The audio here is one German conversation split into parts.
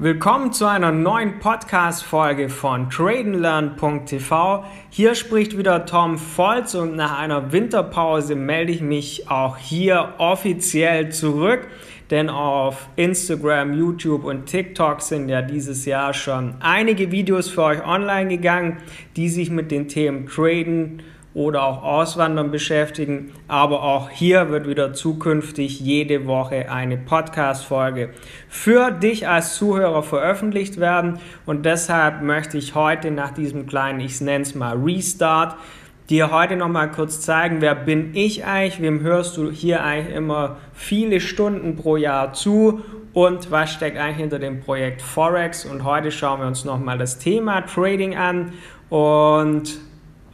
Willkommen zu einer neuen Podcast-Folge von tradenlearn.tv. Hier spricht wieder Tom Volz und nach einer Winterpause melde ich mich auch hier offiziell zurück, denn auf Instagram, YouTube und TikTok sind ja dieses Jahr schon einige Videos für euch online gegangen, die sich mit den Themen Traden, oder auch Auswandern beschäftigen. Aber auch hier wird wieder zukünftig jede Woche eine Podcast-Folge für dich als Zuhörer veröffentlicht werden. Und deshalb möchte ich heute nach diesem kleinen, ich nenne es mal Restart, dir heute nochmal kurz zeigen, wer bin ich eigentlich, wem hörst du hier eigentlich immer viele Stunden pro Jahr zu und was steckt eigentlich hinter dem Projekt Forex. Und heute schauen wir uns nochmal das Thema Trading an und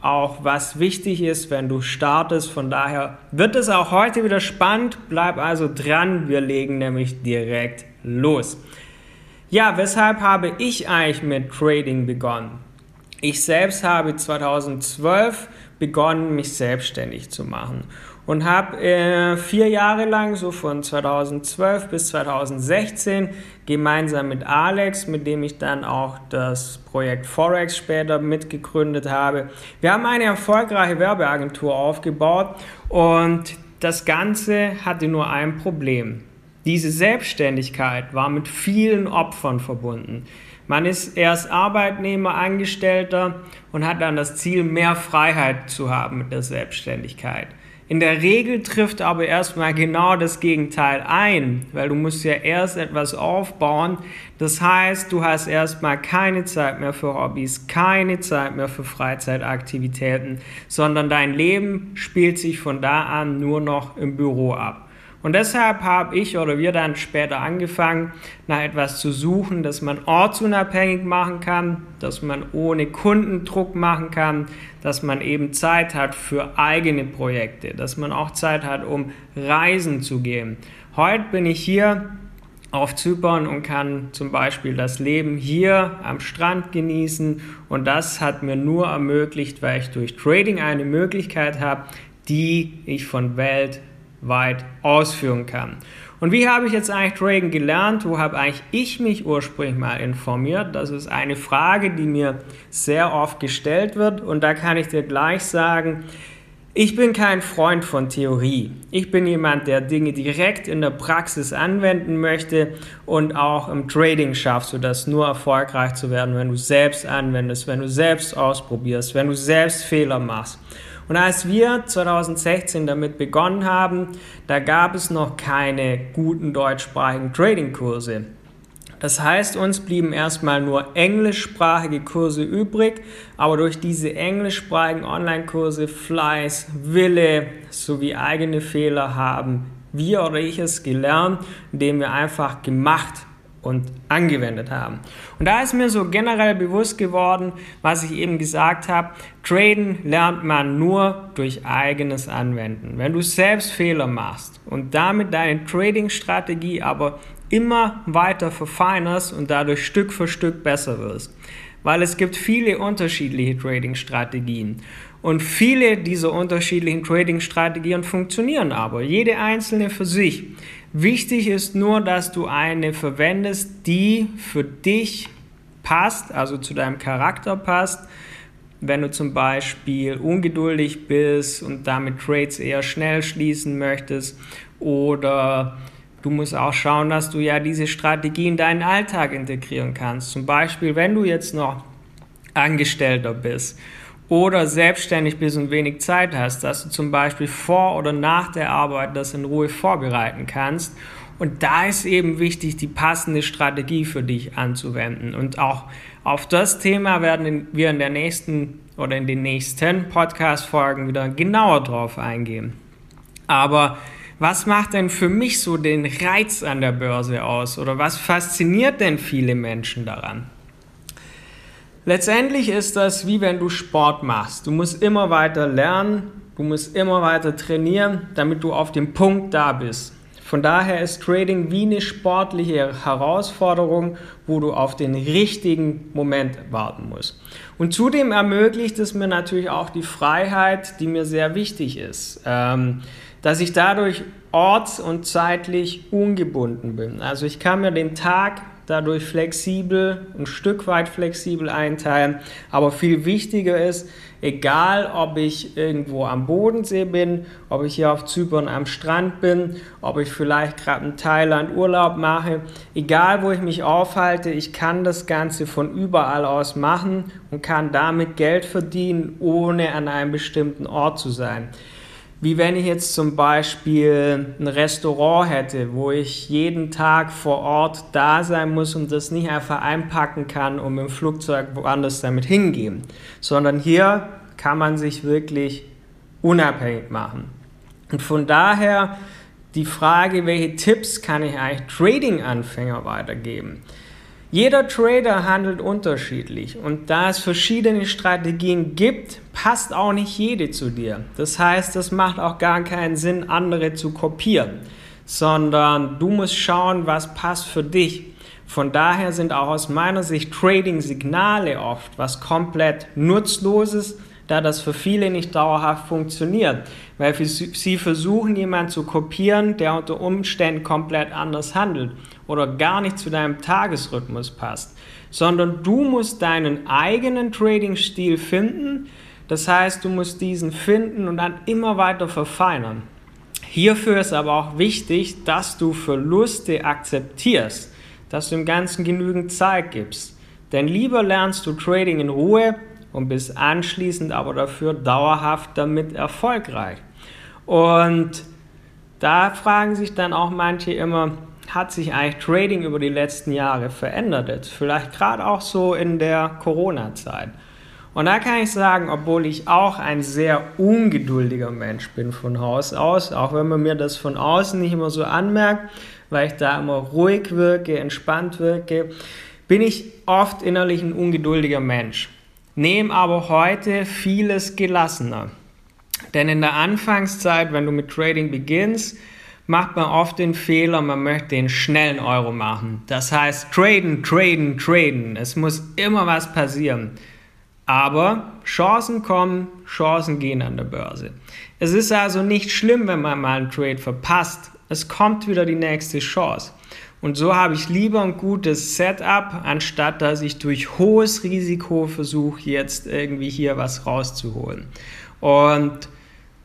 auch was wichtig ist, wenn du startest. Von daher wird es auch heute wieder spannend. Bleib also dran. Wir legen nämlich direkt los. Ja, weshalb habe ich eigentlich mit Trading begonnen? Ich selbst habe 2012 begonnen, mich selbstständig zu machen und habe äh, vier Jahre lang, so von 2012 bis 2016, gemeinsam mit Alex, mit dem ich dann auch das Projekt Forex später mitgegründet habe, wir haben eine erfolgreiche Werbeagentur aufgebaut und das Ganze hatte nur ein Problem. Diese Selbstständigkeit war mit vielen Opfern verbunden. Man ist erst Arbeitnehmer, Angestellter und hat dann das Ziel, mehr Freiheit zu haben mit der Selbstständigkeit. In der Regel trifft aber erstmal genau das Gegenteil ein, weil du musst ja erst etwas aufbauen. Das heißt, du hast erstmal keine Zeit mehr für Hobbys, keine Zeit mehr für Freizeitaktivitäten, sondern dein Leben spielt sich von da an nur noch im Büro ab. Und deshalb habe ich oder wir dann später angefangen, nach etwas zu suchen, das man ortsunabhängig machen kann, dass man ohne Kundendruck machen kann, dass man eben Zeit hat für eigene Projekte, dass man auch Zeit hat, um Reisen zu gehen. Heute bin ich hier auf Zypern und kann zum Beispiel das Leben hier am Strand genießen und das hat mir nur ermöglicht, weil ich durch Trading eine Möglichkeit habe, die ich von Welt weit ausführen kann. Und wie habe ich jetzt eigentlich Dragon gelernt? Wo habe eigentlich ich mich ursprünglich mal informiert? Das ist eine Frage, die mir sehr oft gestellt wird. Und da kann ich dir gleich sagen, ich bin kein Freund von Theorie. Ich bin jemand, der Dinge direkt in der Praxis anwenden möchte und auch im Trading schaffst du das nur erfolgreich zu werden, wenn du selbst anwendest, wenn du selbst ausprobierst, wenn du selbst Fehler machst. Und als wir 2016 damit begonnen haben, da gab es noch keine guten deutschsprachigen Trading-Kurse. Das heißt, uns blieben erstmal nur englischsprachige Kurse übrig, aber durch diese englischsprachigen Online-Kurse Fleiß, Wille sowie eigene Fehler haben wir oder ich es gelernt, indem wir einfach gemacht und angewendet haben. Und da ist mir so generell bewusst geworden, was ich eben gesagt habe, Traden lernt man nur durch eigenes Anwenden. Wenn du selbst Fehler machst und damit deine Trading-Strategie aber immer weiter verfeinerst und dadurch Stück für Stück besser wirst. Weil es gibt viele unterschiedliche Trading-Strategien. Und viele dieser unterschiedlichen Trading-Strategien funktionieren aber, jede einzelne für sich. Wichtig ist nur, dass du eine verwendest, die für dich passt, also zu deinem Charakter passt. Wenn du zum Beispiel ungeduldig bist und damit Trades eher schnell schließen möchtest oder du musst auch schauen, dass du ja diese Strategie in deinen Alltag integrieren kannst. Zum Beispiel, wenn du jetzt noch Angestellter bist oder selbstständig bist und wenig Zeit hast, dass du zum Beispiel vor oder nach der Arbeit das in Ruhe vorbereiten kannst. Und da ist eben wichtig, die passende Strategie für dich anzuwenden. Und auch auf das Thema werden wir in der nächsten oder in den nächsten Podcast-Folgen wieder genauer drauf eingehen. Aber was macht denn für mich so den Reiz an der Börse aus? Oder was fasziniert denn viele Menschen daran? Letztendlich ist das wie wenn du Sport machst. Du musst immer weiter lernen, du musst immer weiter trainieren, damit du auf dem Punkt da bist. Von daher ist Trading wie eine sportliche Herausforderung, wo du auf den richtigen Moment warten musst. Und zudem ermöglicht es mir natürlich auch die Freiheit, die mir sehr wichtig ist, ähm, dass ich dadurch orts- und zeitlich ungebunden bin. Also ich kann mir den Tag dadurch flexibel, ein Stück weit flexibel einteilen. Aber viel wichtiger ist, egal ob ich irgendwo am Bodensee bin, ob ich hier auf Zypern am Strand bin, ob ich vielleicht gerade in Thailand Urlaub mache, egal wo ich mich aufhalte, ich kann das Ganze von überall aus machen und kann damit Geld verdienen, ohne an einem bestimmten Ort zu sein. Wie wenn ich jetzt zum Beispiel ein Restaurant hätte, wo ich jeden Tag vor Ort da sein muss und das nicht einfach einpacken kann und dem Flugzeug woanders damit hingehen, sondern hier kann man sich wirklich unabhängig machen. Und von daher die Frage, welche Tipps kann ich eigentlich Trading-Anfänger weitergeben? Jeder Trader handelt unterschiedlich und da es verschiedene Strategien gibt, passt auch nicht jede zu dir. Das heißt, es macht auch gar keinen Sinn, andere zu kopieren, sondern du musst schauen, was passt für dich. Von daher sind auch aus meiner Sicht Trading-Signale oft was komplett Nutzloses, da das für viele nicht dauerhaft funktioniert, weil sie versuchen, jemanden zu kopieren, der unter Umständen komplett anders handelt oder gar nicht zu deinem Tagesrhythmus passt, sondern du musst deinen eigenen Trading-Stil finden. Das heißt, du musst diesen finden und dann immer weiter verfeinern. Hierfür ist aber auch wichtig, dass du Verluste akzeptierst, dass du dem Ganzen genügend Zeit gibst. Denn lieber lernst du Trading in Ruhe und bist anschließend aber dafür dauerhaft damit erfolgreich. Und da fragen sich dann auch manche immer, hat sich eigentlich Trading über die letzten Jahre verändert? Jetzt vielleicht gerade auch so in der Corona-Zeit. Und da kann ich sagen, obwohl ich auch ein sehr ungeduldiger Mensch bin von Haus aus, auch wenn man mir das von außen nicht immer so anmerkt, weil ich da immer ruhig wirke, entspannt wirke, bin ich oft innerlich ein ungeduldiger Mensch. Nehme aber heute vieles gelassener. Denn in der Anfangszeit, wenn du mit Trading beginnst, macht man oft den Fehler, man möchte den schnellen Euro machen. Das heißt, traden, traden, traden. Es muss immer was passieren. Aber Chancen kommen, Chancen gehen an der Börse. Es ist also nicht schlimm, wenn man mal einen Trade verpasst. Es kommt wieder die nächste Chance. Und so habe ich lieber ein gutes Setup, anstatt dass ich durch hohes Risiko versuche, jetzt irgendwie hier was rauszuholen. Und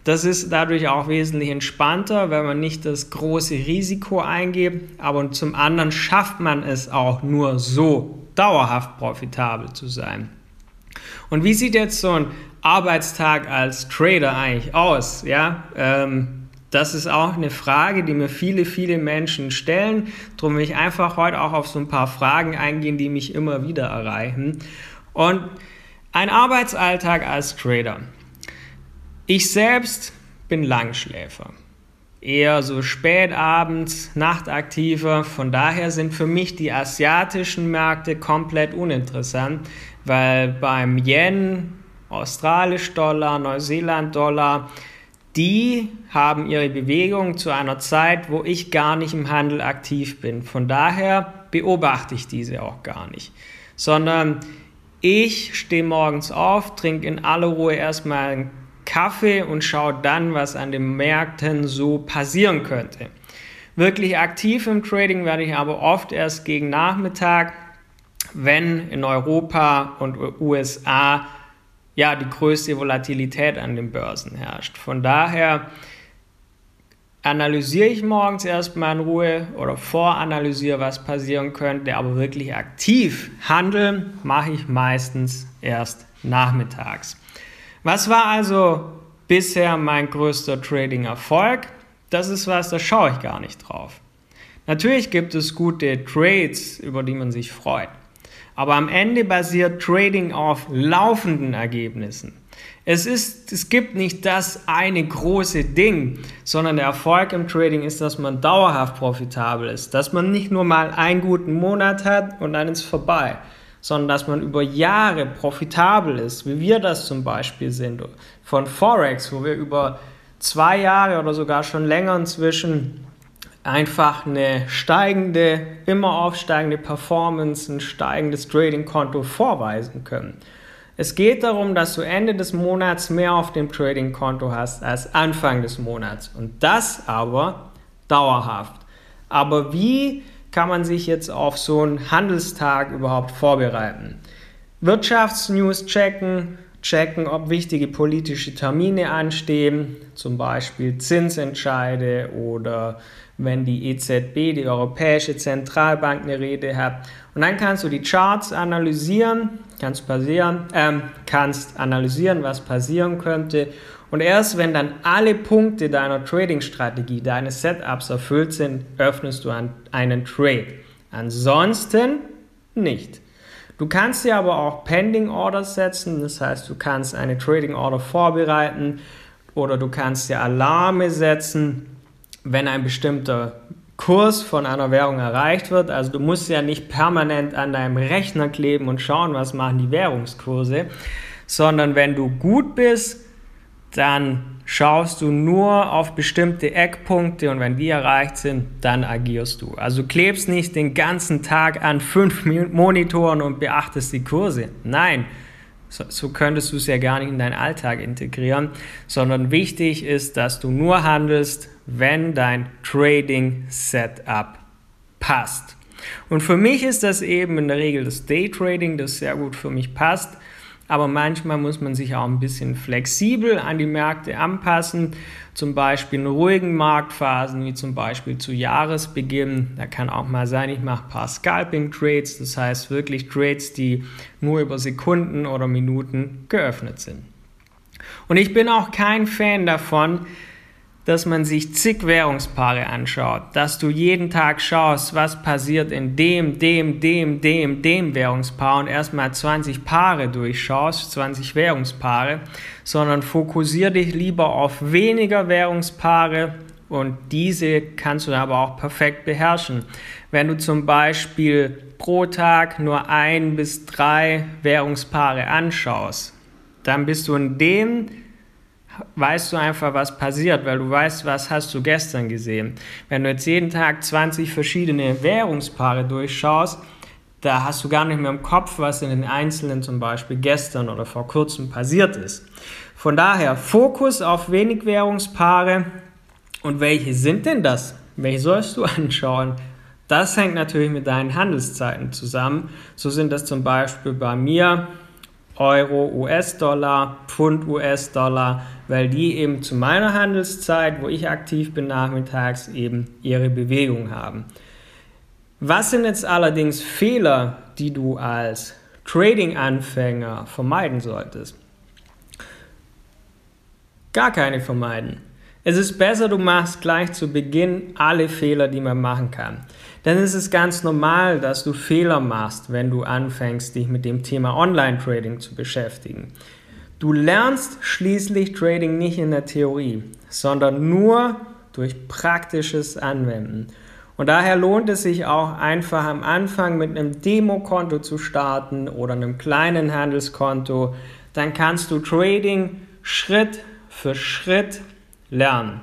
das ist dadurch auch wesentlich entspannter, weil man nicht das große Risiko eingeht, aber zum anderen schafft man es auch nur so, dauerhaft profitabel zu sein. Und wie sieht jetzt so ein Arbeitstag als Trader eigentlich aus? Ja, ähm, das ist auch eine Frage, die mir viele, viele Menschen stellen. Darum will ich einfach heute auch auf so ein paar Fragen eingehen, die mich immer wieder erreichen. Und ein Arbeitsalltag als Trader. Ich selbst bin Langschläfer. Eher so spät abends, nachtaktiver. Von daher sind für mich die asiatischen Märkte komplett uninteressant, weil beim Yen, Australisch Dollar, Neuseeland Dollar, die haben ihre Bewegung zu einer Zeit, wo ich gar nicht im Handel aktiv bin. Von daher beobachte ich diese auch gar nicht, sondern ich stehe morgens auf, trinke in aller Ruhe erstmal einen Kaffee und schaue dann, was an den Märkten so passieren könnte. Wirklich aktiv im Trading werde ich aber oft erst gegen Nachmittag, wenn in Europa und USA ja die größte Volatilität an den Börsen herrscht. Von daher analysiere ich morgens erstmal in Ruhe oder voranalysiere, was passieren könnte, aber wirklich aktiv handeln mache ich meistens erst nachmittags. Was war also bisher mein größter Trading-Erfolg? Das ist was, da schaue ich gar nicht drauf. Natürlich gibt es gute Trades, über die man sich freut. Aber am Ende basiert Trading auf laufenden Ergebnissen. Es, ist, es gibt nicht das eine große Ding, sondern der Erfolg im Trading ist, dass man dauerhaft profitabel ist, dass man nicht nur mal einen guten Monat hat und dann ist vorbei, sondern dass man über Jahre profitabel ist, wie wir das zum Beispiel sind, von Forex, wo wir über zwei Jahre oder sogar schon länger inzwischen einfach eine steigende, immer aufsteigende Performance, ein steigendes Trading-Konto vorweisen können. Es geht darum, dass du Ende des Monats mehr auf dem Trading-Konto hast als Anfang des Monats und das aber dauerhaft. Aber wie kann man sich jetzt auf so einen Handelstag überhaupt vorbereiten? Wirtschaftsnews checken, checken, ob wichtige politische Termine anstehen, zum Beispiel Zinsentscheide oder wenn die EZB, die Europäische Zentralbank, eine Rede hat. Und dann kannst du die Charts analysieren, kannst, passieren, ähm, kannst analysieren, was passieren könnte. Und erst wenn dann alle Punkte deiner Trading-Strategie, deines Setups erfüllt sind, öffnest du einen Trade. Ansonsten nicht. Du kannst dir aber auch Pending Orders setzen, das heißt, du kannst eine Trading Order vorbereiten oder du kannst dir Alarme setzen, wenn ein bestimmter Kurs von einer Währung erreicht wird. Also du musst ja nicht permanent an deinem Rechner kleben und schauen, was machen die Währungskurse, sondern wenn du gut bist, dann schaust du nur auf bestimmte Eckpunkte und wenn die erreicht sind, dann agierst du. Also klebst nicht den ganzen Tag an fünf Monitoren und beachtest die Kurse. Nein, so, so könntest du es ja gar nicht in deinen Alltag integrieren, sondern wichtig ist, dass du nur handelst, wenn dein Trading Setup passt. Und für mich ist das eben in der Regel das Day Trading, das sehr gut für mich passt aber manchmal muss man sich auch ein bisschen flexibel an die Märkte anpassen, zum Beispiel in ruhigen Marktphasen, wie zum Beispiel zu Jahresbeginn. Da kann auch mal sein, ich mache ein paar Scalping-Trades, das heißt wirklich Trades, die nur über Sekunden oder Minuten geöffnet sind. Und ich bin auch kein Fan davon, dass man sich zig Währungspaare anschaut, dass du jeden Tag schaust, was passiert in dem, dem, dem, dem, dem Währungspaar und erstmal 20 Paare durchschaust, 20 Währungspaare, sondern fokussiere dich lieber auf weniger Währungspaare und diese kannst du aber auch perfekt beherrschen. Wenn du zum Beispiel pro Tag nur ein bis drei Währungspaare anschaust, dann bist du in dem weißt du einfach, was passiert, weil du weißt, was hast du gestern gesehen. Wenn du jetzt jeden Tag 20 verschiedene Währungspaare durchschaust, da hast du gar nicht mehr im Kopf, was in den einzelnen zum Beispiel gestern oder vor kurzem passiert ist. Von daher Fokus auf wenig Währungspaare und welche sind denn das? Welche sollst du anschauen? Das hängt natürlich mit deinen Handelszeiten zusammen. So sind das zum Beispiel bei mir Euro, US-Dollar, Pfund, US-Dollar, weil die eben zu meiner Handelszeit, wo ich aktiv bin nachmittags, eben ihre Bewegung haben. Was sind jetzt allerdings Fehler, die du als Trading-Anfänger vermeiden solltest? Gar keine vermeiden. Es ist besser, du machst gleich zu Beginn alle Fehler, die man machen kann. Denn es ist ganz normal, dass du Fehler machst, wenn du anfängst, dich mit dem Thema Online-Trading zu beschäftigen. Du lernst schließlich Trading nicht in der Theorie, sondern nur durch praktisches Anwenden. Und daher lohnt es sich auch einfach am Anfang mit einem Demokonto zu starten oder einem kleinen Handelskonto. Dann kannst du Trading Schritt für Schritt lernen.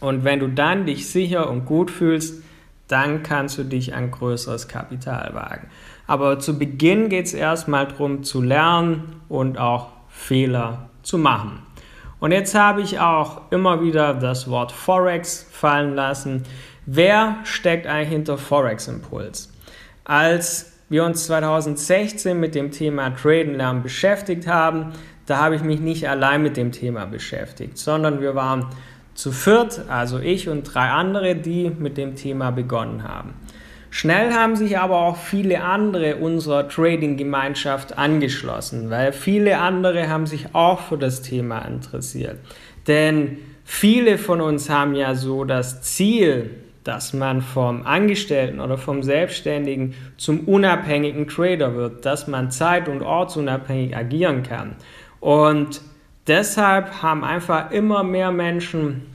Und wenn du dann dich sicher und gut fühlst, dann kannst du dich an größeres Kapital wagen. Aber zu Beginn geht es erstmal darum zu lernen und auch Fehler zu machen. Und jetzt habe ich auch immer wieder das Wort Forex fallen lassen. Wer steckt eigentlich hinter Forex Impuls? Als wir uns 2016 mit dem Thema Traden lernen beschäftigt haben, da habe ich mich nicht allein mit dem Thema beschäftigt, sondern wir waren zu viert, also ich und drei andere, die mit dem Thema begonnen haben. Schnell haben sich aber auch viele andere unserer Trading-Gemeinschaft angeschlossen, weil viele andere haben sich auch für das Thema interessiert. Denn viele von uns haben ja so das Ziel, dass man vom Angestellten oder vom Selbstständigen zum unabhängigen Trader wird, dass man zeit- und ortsunabhängig agieren kann. Und deshalb haben einfach immer mehr Menschen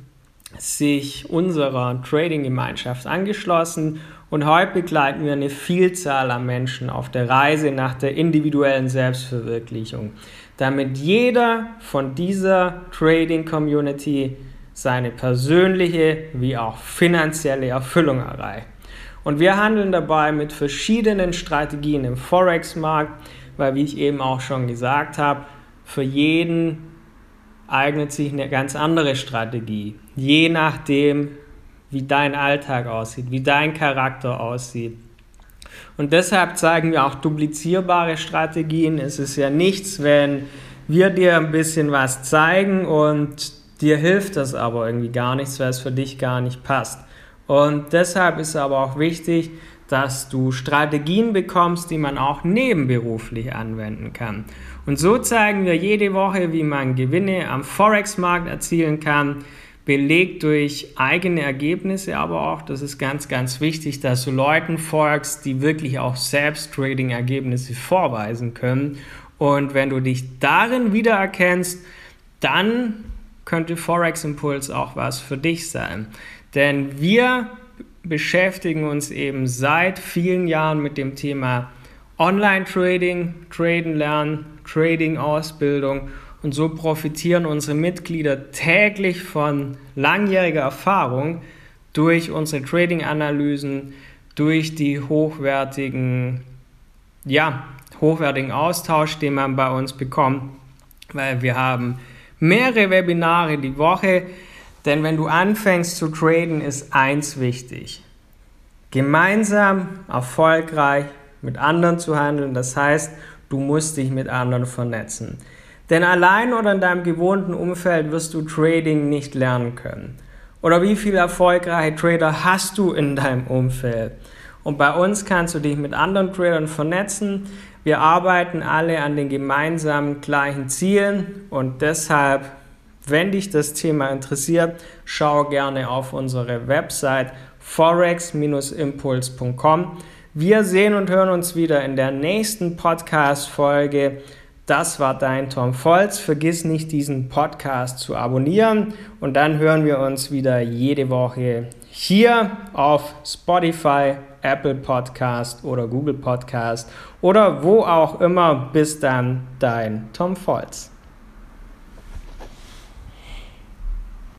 sich unserer Trading-Gemeinschaft angeschlossen und heute begleiten wir eine Vielzahl an Menschen auf der Reise nach der individuellen Selbstverwirklichung, damit jeder von dieser Trading-Community seine persönliche wie auch finanzielle Erfüllung erreicht. Und wir handeln dabei mit verschiedenen Strategien im Forex-Markt, weil, wie ich eben auch schon gesagt habe, für jeden eignet sich eine ganz andere Strategie, je nachdem, wie dein Alltag aussieht, wie dein Charakter aussieht. Und deshalb zeigen wir auch duplizierbare Strategien. Es ist ja nichts, wenn wir dir ein bisschen was zeigen und dir hilft das aber irgendwie gar nichts, weil es für dich gar nicht passt. Und deshalb ist aber auch wichtig, dass du Strategien bekommst, die man auch nebenberuflich anwenden kann. Und so zeigen wir jede Woche, wie man Gewinne am Forex-Markt erzielen kann, belegt durch eigene Ergebnisse, aber auch, das ist ganz, ganz wichtig, dass du Leuten folgst, die wirklich auch selbst Trading-Ergebnisse vorweisen können. Und wenn du dich darin wiedererkennst, dann könnte Forex Impuls auch was für dich sein. Denn wir beschäftigen uns eben seit vielen Jahren mit dem Thema Online-Trading, Traden lernen, Trading-Ausbildung und so profitieren unsere Mitglieder täglich von langjähriger Erfahrung durch unsere Trading-Analysen, durch die hochwertigen, ja, hochwertigen Austausch, den man bei uns bekommt, weil wir haben mehrere Webinare die Woche, denn wenn du anfängst zu traden, ist eins wichtig. Gemeinsam erfolgreich mit anderen zu handeln, das heißt, du musst dich mit anderen vernetzen. Denn allein oder in deinem gewohnten Umfeld wirst du Trading nicht lernen können. Oder wie viele erfolgreiche Trader hast du in deinem Umfeld? Und bei uns kannst du dich mit anderen Tradern vernetzen. Wir arbeiten alle an den gemeinsamen gleichen Zielen und deshalb, wenn dich das Thema interessiert, schau gerne auf unsere Website forex-impuls.com. Wir sehen und hören uns wieder in der nächsten Podcast-Folge. Das war dein Tom Volz. Vergiss nicht, diesen Podcast zu abonnieren und dann hören wir uns wieder jede Woche hier auf Spotify, Apple Podcast oder Google Podcast oder wo auch immer. Bis dann, dein Tom Volz.